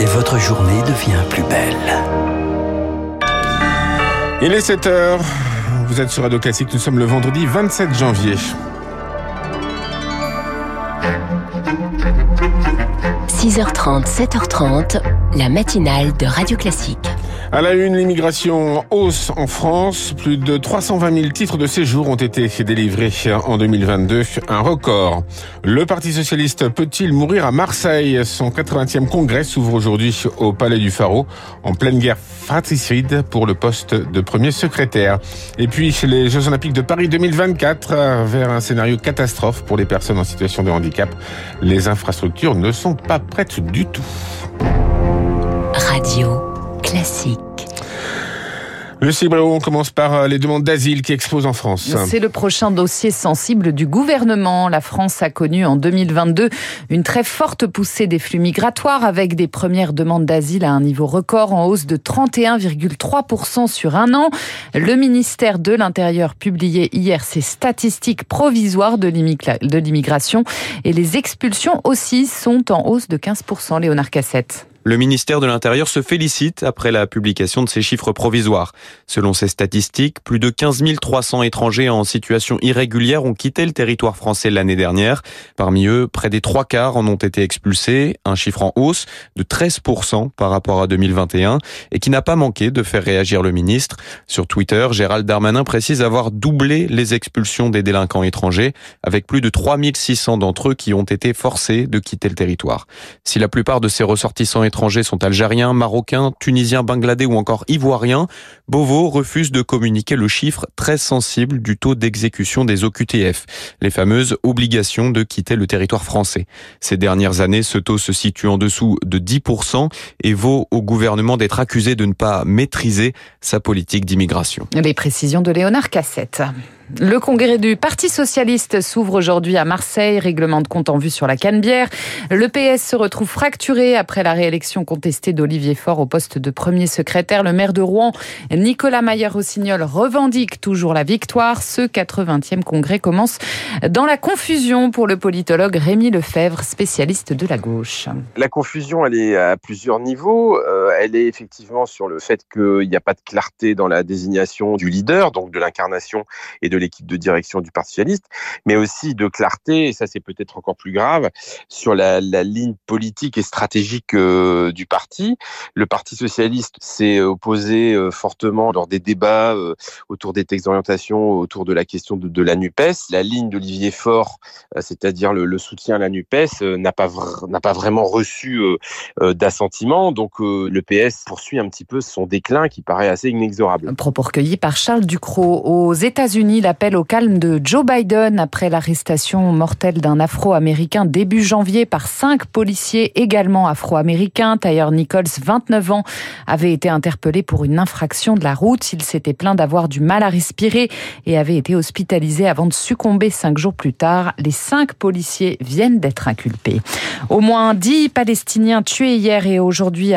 et votre journée devient plus belle. Il est 7 heures. Vous êtes sur Radio Classique. Nous sommes le vendredi 27 janvier. 6h30, 7h30, la matinale de Radio Classique. À la une, l'immigration hausse en France. Plus de 320 000 titres de séjour ont été délivrés en 2022. Un record. Le Parti Socialiste peut-il mourir à Marseille? Son 80e congrès s'ouvre aujourd'hui au Palais du Pharaon, en pleine guerre fratricide pour le poste de premier secrétaire. Et puis, les Jeux Olympiques de Paris 2024 vers un scénario catastrophe pour les personnes en situation de handicap. Les infrastructures ne sont pas prêtes du tout. Classique. Lucie Bréau, on commence par euh, les demandes d'asile qui explosent en France. C'est le prochain dossier sensible du gouvernement. La France a connu en 2022 une très forte poussée des flux migratoires avec des premières demandes d'asile à un niveau record en hausse de 31,3% sur un an. Le ministère de l'Intérieur publiait hier ses statistiques provisoires de l'immigration et les expulsions aussi sont en hausse de 15%. Léonard Cassette. Le ministère de l'Intérieur se félicite après la publication de ces chiffres provisoires. Selon ces statistiques, plus de 15 300 étrangers en situation irrégulière ont quitté le territoire français l'année dernière. Parmi eux, près des trois quarts en ont été expulsés, un chiffre en hausse de 13% par rapport à 2021 et qui n'a pas manqué de faire réagir le ministre. Sur Twitter, Gérald Darmanin précise avoir doublé les expulsions des délinquants étrangers avec plus de 3600 d'entre eux qui ont été forcés de quitter le territoire. Si la plupart de ces ressortissants étrangers sont algériens, marocains, tunisiens, bangladais ou encore ivoiriens, Beauvau refuse de communiquer le chiffre très sensible du taux d'exécution des OQTF, les fameuses obligations de quitter le territoire français. Ces dernières années, ce taux se situe en dessous de 10% et vaut au gouvernement d'être accusé de ne pas maîtriser sa politique d'immigration. Les précisions de Léonard Cassette. Le congrès du Parti socialiste s'ouvre aujourd'hui à Marseille, règlement de compte en vue sur la Canebière. Le PS se retrouve fracturé après la réélection contestée d'Olivier Faure au poste de premier secrétaire. Le maire de Rouen, Nicolas Mayer-Rossignol, revendique toujours la victoire. Ce 80e congrès commence dans la confusion pour le politologue Rémi Lefebvre, spécialiste de la gauche. La confusion, elle est à plusieurs niveaux. Euh, elle est effectivement sur le fait qu'il n'y a pas de clarté dans la désignation du leader, donc de l'incarnation et de l'équipe de direction du Parti socialiste, mais aussi de clarté, et ça c'est peut-être encore plus grave, sur la, ligne politique et stratégique euh, du parti. Le Parti socialiste s'est opposé euh, fortement lors des débats euh, autour des textes d'orientation, autour de la question de, la NUPES. La ligne d'Olivier Faure, c'est-à-dire le, le, soutien à la NUPES, n'a pas, n'a pas vraiment reçu d'assentiment, donc le PS poursuit un petit peu son déclin qui paraît assez inexorable. Propos recueilli par Charles Ducrot. Aux États-Unis, l'appel au calme de Joe Biden après l'arrestation mortelle d'un Afro-Américain début janvier par cinq policiers également afro-américains. Tyler Nichols, 29 ans, avait été interpellé pour une infraction de la route. Il s'était plaint d'avoir du mal à respirer et avait été hospitalisé avant de succomber cinq jours plus tard. Les cinq policiers viennent d'être inculpés. Au moins dix Palestiniens tués hier et aujourd'hui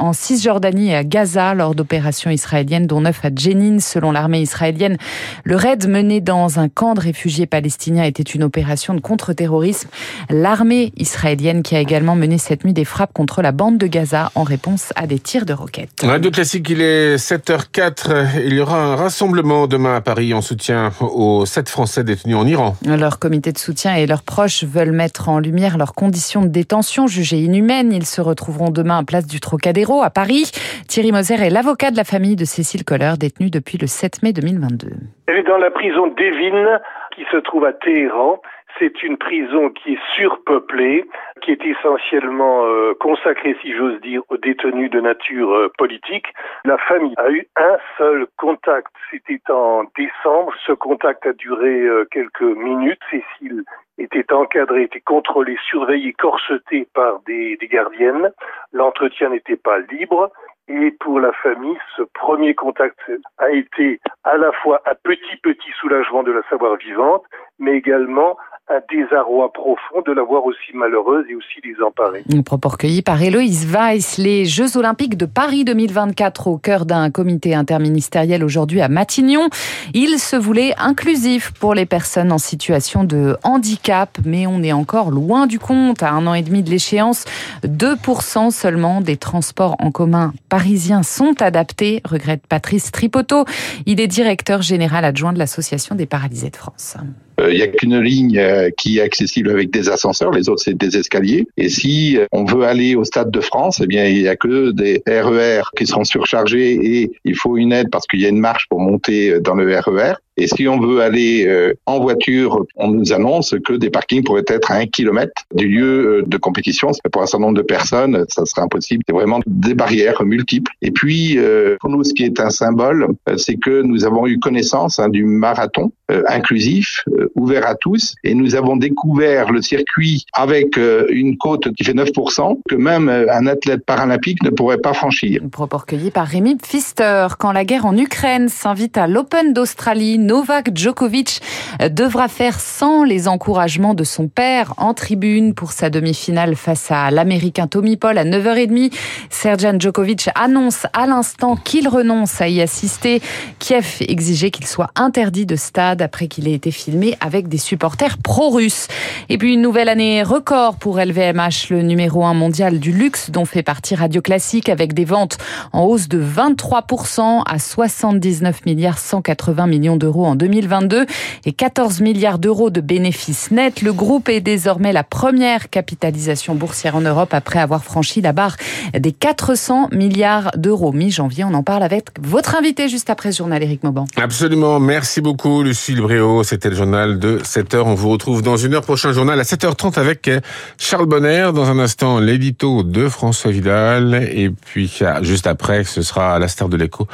en Cisjordanie et à Gaza lors d'opérations israéliennes, dont neuf à Jenin, selon l'armée israélienne. Le raid mené dans un camp de réfugiés palestiniens était une opération de contre-terrorisme. L'armée israélienne qui a également mené cette nuit des frappes contre la bande de Gaza en réponse à des tirs de roquettes. Radio Classique, il est 7h04. Il y aura un rassemblement demain à Paris en soutien aux sept Français détenus en Iran. Leur comité de soutien et leurs proches veulent mettre en lumière leurs conditions de détention jugées inhumaines. Ils se retrouveront demain à place du Trocadéro à Paris. Thierry Moser est l'avocat de la famille de Cécile Kohler, détenue depuis le 7 mai 2022. Elle est dans la prison d'Evin qui se trouve à Téhéran. C'est une prison qui est surpeuplée, qui est essentiellement euh, consacrée, si j'ose dire, aux détenus de nature euh, politique. La famille a eu un seul contact, c'était en décembre. Ce contact a duré euh, quelques minutes. Cécile était encadrée, était contrôlée, surveillée, corsetée par des, des gardiennes. L'entretien n'était pas libre. Et pour la famille, ce premier contact a été à la fois un petit petit soulagement de la savoir vivante, mais également un désarroi profond de la voir aussi malheureuse et aussi désemparée. Un propos recueilli par Héloïse Weiss. Les Jeux Olympiques de Paris 2024 au cœur d'un comité interministériel aujourd'hui à Matignon. Il se voulait inclusif pour les personnes en situation de handicap, mais on est encore loin du compte. À un an et demi de l'échéance, 2% seulement des transports en commun parisiens sont adaptés, regrette Patrice Tripoto. Il est directeur général adjoint de l'Association des paralysés de France. Il euh, n'y a qu'une ligne euh, qui est accessible avec des ascenseurs, les autres c'est des escaliers. Et si euh, on veut aller au Stade de France, eh bien il n'y a que des RER e qui seront surchargés et il faut une aide parce qu'il y a une marche pour monter dans le RER. Et si on veut aller en voiture, on nous annonce que des parkings pourraient être à un kilomètre du lieu de compétition. Pour un certain nombre de personnes, ça serait impossible. C'est vraiment des barrières multiples. Et puis, pour nous, ce qui est un symbole, c'est que nous avons eu connaissance hein, du marathon inclusif ouvert à tous. Et nous avons découvert le circuit avec euh, une côte qui fait 9%, que même euh, un athlète paralympique ne pourrait pas franchir. Propos recueilli par Rémi Pfister. Quand la guerre en Ukraine s'invite à l'Open d'Australie, Novak Djokovic devra faire sans les encouragements de son père en tribune pour sa demi-finale face à l'Américain Tommy Paul à 9h30. Serjan Djokovic annonce à l'instant qu'il renonce à y assister. Kiev exigeait qu'il soit interdit de stade après qu'il ait été filmé avec des supporters pro-russes. Et puis une nouvelle année record pour LVMH, le numéro 1 mondial du luxe dont fait partie Radio Classique avec des ventes en hausse de 23% à 79 milliards 180 millions d'euros en 2022 et 14 milliards d'euros de bénéfices nets. Le groupe est désormais la première capitalisation boursière en Europe après avoir franchi la barre des 400 milliards d'euros. Mi-janvier, on en parle avec votre invité juste après ce journal, Éric Mauban. Absolument. Merci beaucoup, Lucille Bréau. C'était le journal de 7h. On vous retrouve dans une heure prochain journal à 7h30 avec Charles Bonner. Dans un instant, l'édito de François Vidal. Et puis, juste après, ce sera à la star de l'écho.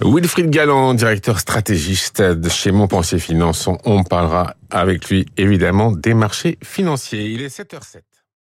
Wilfried Galland, directeur stratégiste de chez Montpensier Finance. On parlera avec lui, évidemment, des marchés financiers. Il est 7h07.